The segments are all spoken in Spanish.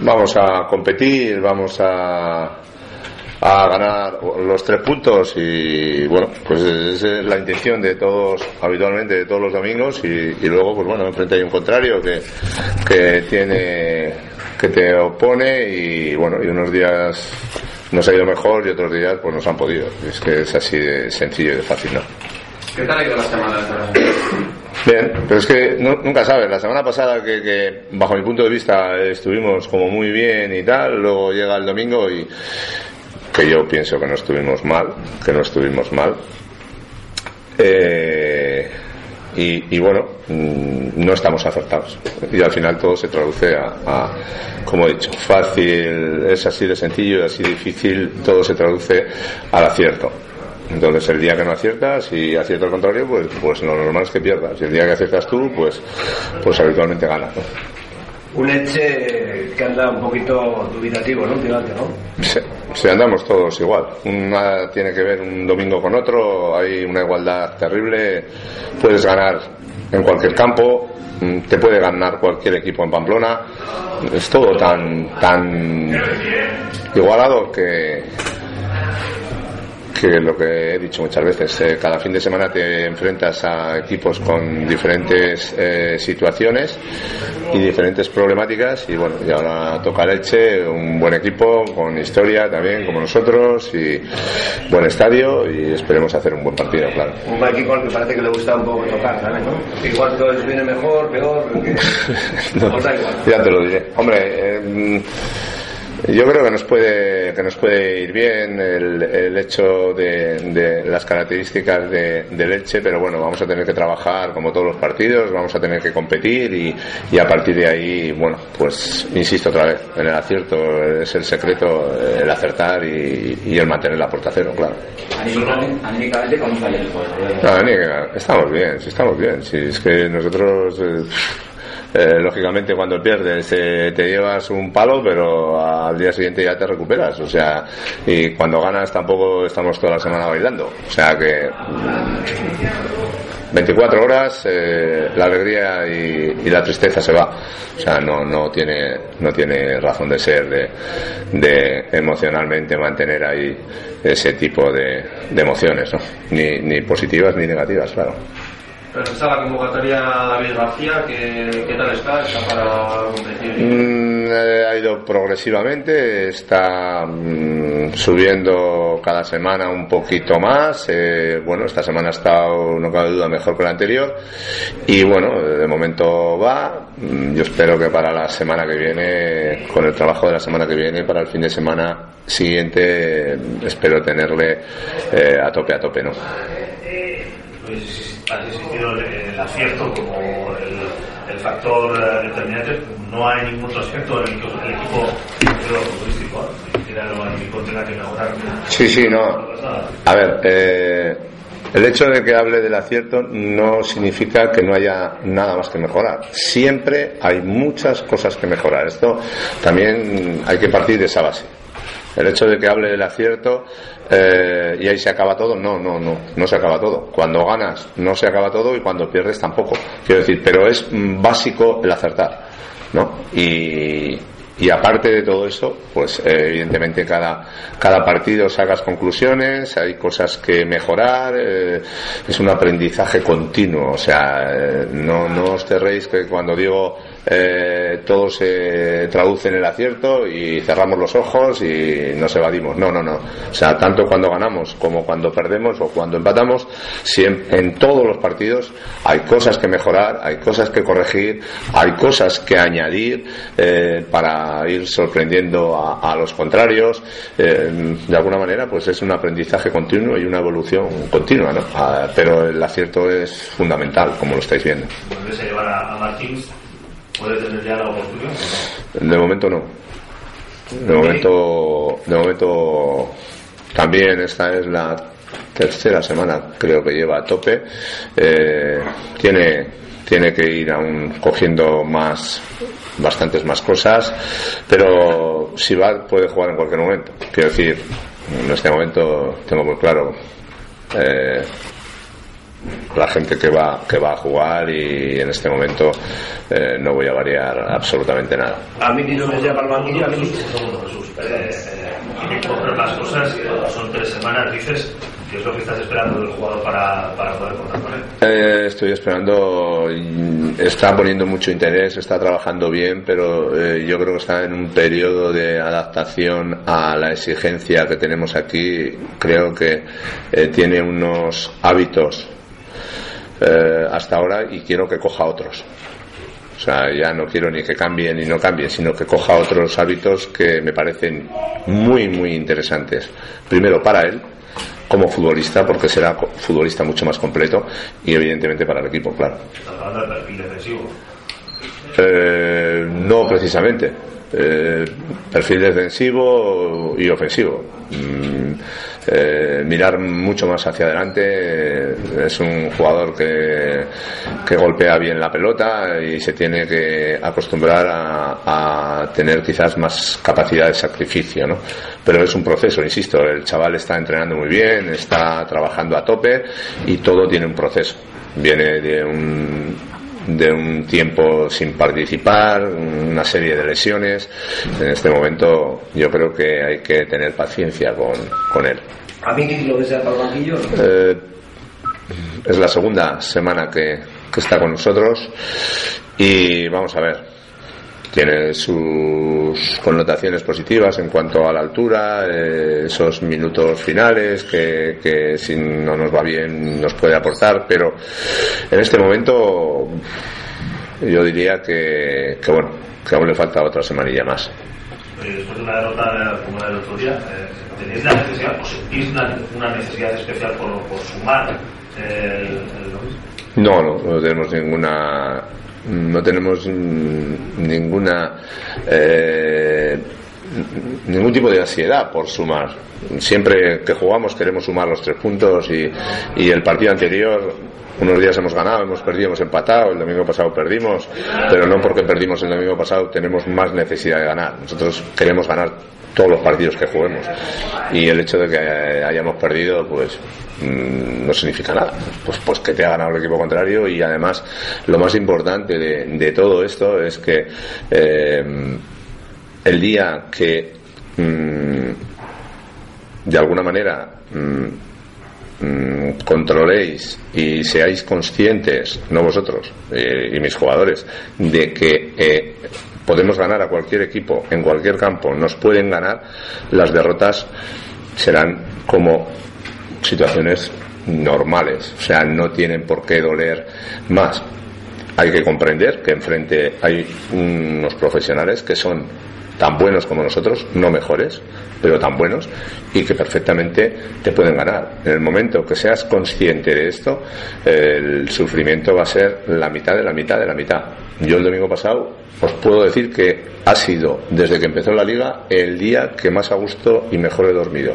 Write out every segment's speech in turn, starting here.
Vamos a competir, vamos a, a ganar los tres puntos y bueno, pues es la intención de todos, habitualmente de todos los domingos y, luego pues bueno, enfrente hay un contrario que, que tiene, que te opone y bueno, y unos días nos ha ido mejor y otros días pues nos han podido. Es que es así de sencillo y de fácil, ¿no? ¿Qué tal ha ido la semana? Bien, pero es que nunca sabes. La semana pasada que, bajo mi punto de vista estuvimos como muy bien y tal, luego llega el domingo y que yo pienso que no estuvimos mal, que no estuvimos mal. Eh, y, bueno, mm, no estamos acertados. Y al final todo se traduce a, a, como he dicho, fácil, es así de sencillo y así difícil, todo se traduce al acierto. Entonces el día que no aciertas y acierta al contrario, pues, pues lo normal es que pierdas. Y el día que aciertas tú, pues, pues habitualmente ganas. Un Eche que anda un poquito dubitativo, ¿no? Últimamente, ¿no? Sí, andamos todos igual. Una tiene que ver un domingo con otro, hay una igualdad terrible. Puedes ganar en cualquier campo, te puede ganar cualquier equipo en Pamplona. Es todo tan, tan igualado que, que lo que he dicho muchas veces, eh, cada fin de semana te enfrentas a equipos con diferentes eh, situaciones y diferentes problemáticas y bueno, y ahora toca Leche, un buen equipo con historia también como nosotros y buen estadio y esperemos hacer un buen partido, claro. Un equipo al que parece que le gusta un poco tocar, ¿sabes? ¿no? Igual todo viene mejor, peor, no, ya te lo diré. Hombre, eh, yo creo que nos puede, que nos puede ir bien el, el hecho de, las características de, de, Leche, pero bueno, vamos a tener que trabajar como todos los partidos, vamos a tener que competir y, y a partir de ahí, bueno, pues insisto otra vez, en el acierto es el secreto, el acertar y, y el mantener la puerta cero, claro. Anímicamente, ¿cómo está el No, estamos bien, sí estamos bien, si es que nosotros... Eh, eh, lógicamente cuando pierdes eh, te llevas un palo, pero al día siguiente ya te recuperas. O sea, y cuando ganas tampoco estamos toda la semana bailando. O sea que 24 mm, horas eh, la alegría y, la tristeza se va. O sea, no, no, tiene, no tiene razón de ser de, emocionalmente mantener ahí ese tipo de, emociones, ni, ni positivas ni negativas, claro. Pero la convocatoria David García, ¿qué, qué tal está? ¿Está para competir? Mm, eh, ha ido progresivamente, está mm, subiendo cada semana un poquito más. Eh, bueno, esta semana ha estado, no cabe duda, mejor que la anterior. Y bueno, de momento va. Mm, yo espero que para la semana que viene, con el trabajo de la semana que viene, para el fin de semana siguiente, espero tenerle eh, a tope, a tope, ¿no? Pues ha existido el, acierto como el, factor eh, determinante, no hay ningún otro aspecto en el que el equipo futbolístico el equipo tenga que mejorar. Sí, sí, no. A ver, eh, el hecho de que hable del acierto no significa que no haya nada más que mejorar. Siempre hay muchas cosas que mejorar. Esto también hay que partir de esa base. El hecho de que hable del acierto eh, y ahí se acaba todo, no, no, no, no se acaba todo. Cuando ganas no se acaba todo y cuando pierdes tampoco. Quiero decir, pero es básico el acertar, ¿no? Y, y aparte de todo eso, pues eh, evidentemente cada, cada partido sacas conclusiones, hay cosas que mejorar, eh, es un aprendizaje continuo, o sea, no, no os cerréis que cuando digo eh, todo se traduce en el acierto y cerramos los ojos y nos evadimos. No, no, no. O sea, tanto cuando ganamos como cuando perdemos o cuando empatamos, siempre, en todos los partidos hay cosas que mejorar, hay cosas que corregir, hay cosas que añadir eh, para ir sorprendiendo a, los contrarios. Eh, de alguna manera, pues es un aprendizaje continuo y una evolución continua, ¿no? Ah, pero el acierto es fundamental, como lo estáis viendo. a llevar a, a Martins ¿Puede tener ya la oportunidad? De momento no. De momento, de momento también esta es la tercera semana creo que lleva a tope. Eh, tiene tiene que ir aún cogiendo más bastantes más cosas, pero si va puede jugar en cualquier momento. Quiero decir, en este momento tengo muy claro eh, la gente que va que va a jugar y en este momento eh, no voy a variar absolutamente nada. A mí no me llama el banquillo, a mí eh, eh, las cosas, son tres semanas, dices, ¿Qué es lo que estás esperando del jugador para, para poder contar con él? Eh, estoy esperando, está poniendo mucho interés, está trabajando bien, pero eh, yo creo que está en un periodo de adaptación a la exigencia que tenemos aquí. Creo que eh, tiene unos hábitos hasta ahora y quiero que coja otros. O sea, ya no quiero ni que cambie ni no cambie, sino que coja otros hábitos que me parecen muy, muy interesantes. Primero para él, como futbolista, porque será futbolista mucho más completo y evidentemente para el equipo, claro. Eh, no precisamente. Eh, perfil defensivo y ofensivo. Mm, eh, mirar mucho más hacia adelante. Es un jugador que, que, golpea bien la pelota y se tiene que acostumbrar a, a, tener quizás más capacidad de sacrificio, ¿no? Pero es un proceso, insisto, el chaval está entrenando muy bien, está trabajando a tope y todo tiene un proceso. Viene de un, de un tiempo sin participar, una serie de lesiones. En este momento yo creo que hay que tener paciencia con, con él. ¿A mí lo desea para el banquillo? Eh, es la segunda semana que, que está con nosotros y vamos a ver, tiene sus connotaciones positivas en cuanto a la altura, eh, esos minutos finales que, que, si no nos va bien nos puede aportar, pero en este momento yo diría que, que bueno, que aún le falta otra semanilla más. Después de una derrota como la del otro día, eh, ¿tenéis la necesidad o sentís una, una necesidad especial por, por sumar el, el... No, no, no tenemos ninguna no tenemos ninguna eh, ningún tipo de ansiedad por sumar. Siempre que jugamos queremos sumar los tres puntos y, y el partido anterior unos días hemos ganado, hemos perdido, hemos empatado, el domingo pasado perdimos, pero no porque perdimos el domingo pasado tenemos más necesidad de ganar. Nosotros queremos ganar todos los partidos que juguemos. Y el hecho de que hayamos perdido pues mm, no significa nada. Pues pues que te ha ganado el equipo contrario y además lo más importante de, todo esto es que eh, el día que mm, de alguna manera mm, controléis y seáis conscientes, no vosotros eh, y mis jugadores, de que eh, podemos ganar a cualquier equipo en cualquier campo, nos pueden ganar, las derrotas serán como situaciones normales, o sea, no tienen por qué doler más. Hay que comprender que enfrente hay unos profesionales que son tan buenos como nosotros, no mejores, pero tan buenos, y que perfectamente te pueden ganar. En el momento que seas consciente de esto, el sufrimiento va a ser la mitad de la mitad de la mitad. Yo el domingo pasado os puedo decir que ha sido, desde que empezó la liga, el día que más a gusto y mejor he dormido.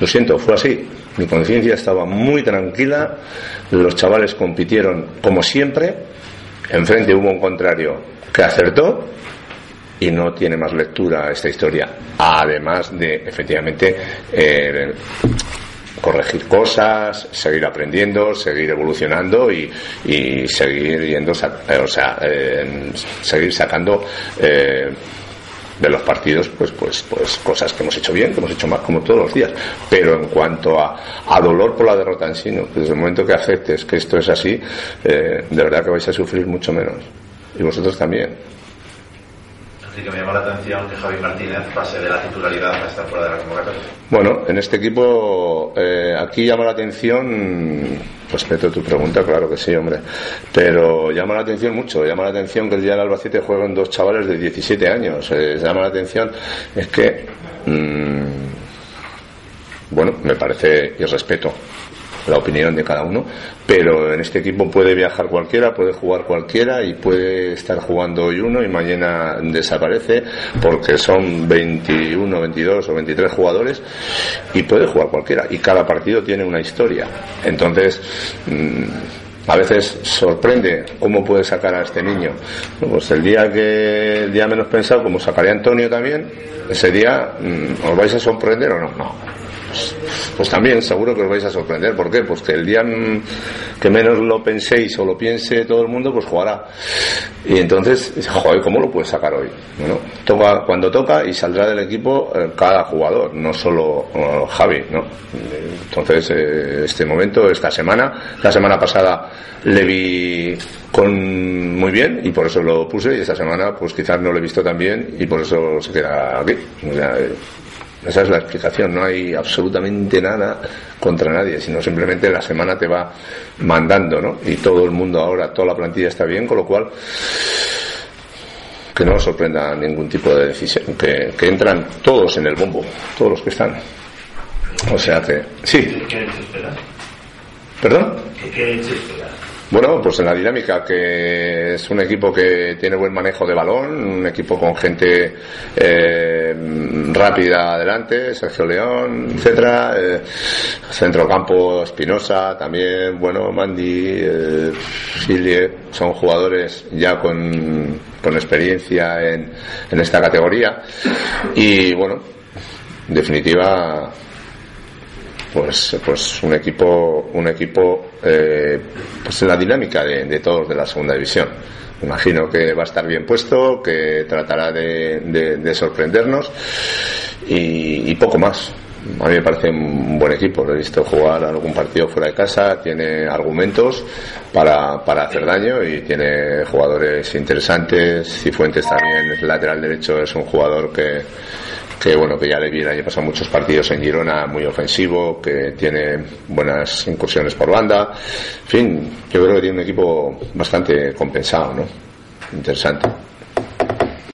Lo siento, fue así. Mi conciencia estaba muy tranquila, los chavales compitieron como siempre, enfrente hubo un contrario que acertó y no tiene más lectura esta historia, además de efectivamente eh, corregir cosas, seguir aprendiendo, seguir evolucionando y, y seguir yendo, eh, o sea, eh, seguir sacando eh, de los partidos pues pues pues cosas que hemos hecho bien que hemos hecho mal como todos los días. Pero en cuanto a, a dolor por la derrota en sí desde el momento que aceptes que esto es así eh, de verdad que vais a sufrir mucho menos. Y vosotros también Así que me llama la atención que Javi Martínez pase de la titularidad a estar fuera de la convocatoria. Bueno, en este equipo, eh, aquí llama la atención, respeto tu pregunta, claro que sí, hombre, pero llama la atención mucho, llama la atención que el día del Albacete jueguen dos chavales de 17 años, eh, llama la atención, es que, mmm, bueno, me parece, y respeto, la opinión de cada uno, pero en este equipo puede viajar cualquiera, puede jugar cualquiera y puede estar jugando hoy uno y mañana desaparece porque son 21, 22 o 23 jugadores y puede jugar cualquiera y cada partido tiene una historia. Entonces, mm, a veces sorprende cómo puede sacar a este niño. Pues el día que el día menos pensado, como sacaría Antonio también, ese día mm, os vais a sorprender o no. No, pues también seguro que os vais a sorprender. ¿Por qué? Pues que el día que menos lo penséis o lo piense todo el mundo, pues jugará. Y entonces, joder, ¿cómo lo puedes sacar hoy? Bueno, toca cuando toca y saldrá del equipo eh, cada jugador, no solo eh, Javi, ¿no? Entonces, eh, este momento, esta semana, la semana pasada le vi con muy bien y por eso lo puse y esta semana pues quizás no lo he visto tan bien y por eso se queda aquí. Esa es la explicación, no hay absolutamente nada contra nadie, sino simplemente la semana te va mandando, ¿no? Y todo el mundo ahora, toda la plantilla está bien, con lo cual que no sorprenda ningún tipo de decisión, que, entran todos en el bombo, todos los que están. O sea que, sí. ¿Qué ¿Perdón? ¿Qué bueno, pues en la dinámica, que es un equipo que tiene buen manejo de balón, un equipo con gente eh, rápida adelante, Sergio León, etcétera, eh, centrocampo Espinosa, también, bueno, Mandy, eh, son jugadores ya con, con experiencia en, en esta categoría. Y bueno, en definitiva pues pues un equipo un equipo eh, pues la dinámica de, todos de la segunda división imagino que va a estar bien puesto que tratará de, sorprendernos y, poco más a mí me parece un buen equipo. Lo he visto jugar algún partido fuera de casa, tiene argumentos para, para hacer daño y tiene jugadores interesantes. Cifuentes también, es lateral derecho, es un jugador que, que bueno, que ya le vi el año pasado muchos partidos en Girona, muy ofensivo, que tiene buenas incursiones por banda. En fin, yo creo que tiene un equipo bastante compensado, ¿no? Interesante.